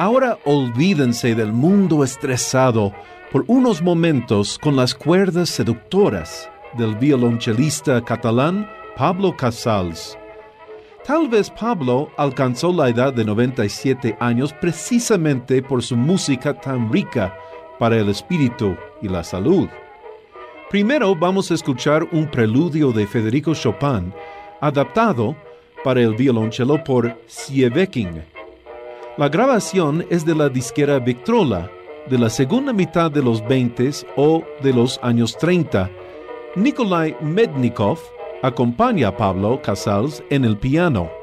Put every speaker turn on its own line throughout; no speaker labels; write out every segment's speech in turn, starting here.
Ahora olvídense del mundo estresado por unos momentos con las cuerdas seductoras del violonchelista catalán Pablo Casals. Tal vez Pablo alcanzó la edad de 97 años precisamente por su música tan rica para el espíritu y la salud. Primero vamos a escuchar un preludio de Federico Chopin, adaptado para el violonchelo por Sieveking. La grabación es de la disquera Victrola, de la segunda mitad de los 20 o de los años 30. Nikolai Mednikov acompaña a Pablo Casals en el piano.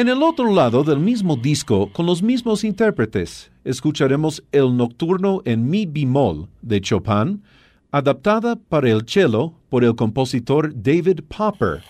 En el otro lado del mismo disco, con los mismos intérpretes, escucharemos el Nocturno en Mi bemol de Chopin, adaptada para el cello por el compositor David Popper.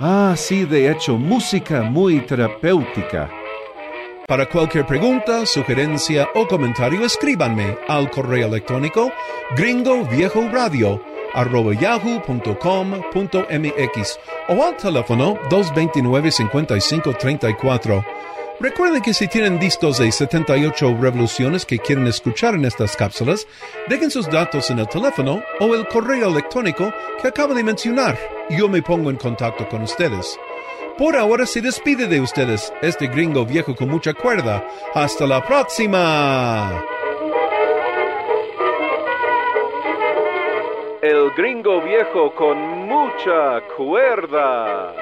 Ah, sí, de hecho, música muy terapéutica. Para cualquier pregunta, sugerencia o comentario, escríbanme al correo electrónico gringoviejoradio.yahoo.com.mx o al teléfono 229-5534. Recuerden que si tienen discos de 78 revoluciones que quieren escuchar en estas cápsulas, dejen sus datos en el teléfono o el correo electrónico que acabo de mencionar. Yo me pongo en contacto con ustedes. Por ahora se despide de ustedes este gringo viejo con mucha cuerda. Hasta la próxima.
El gringo viejo con mucha cuerda.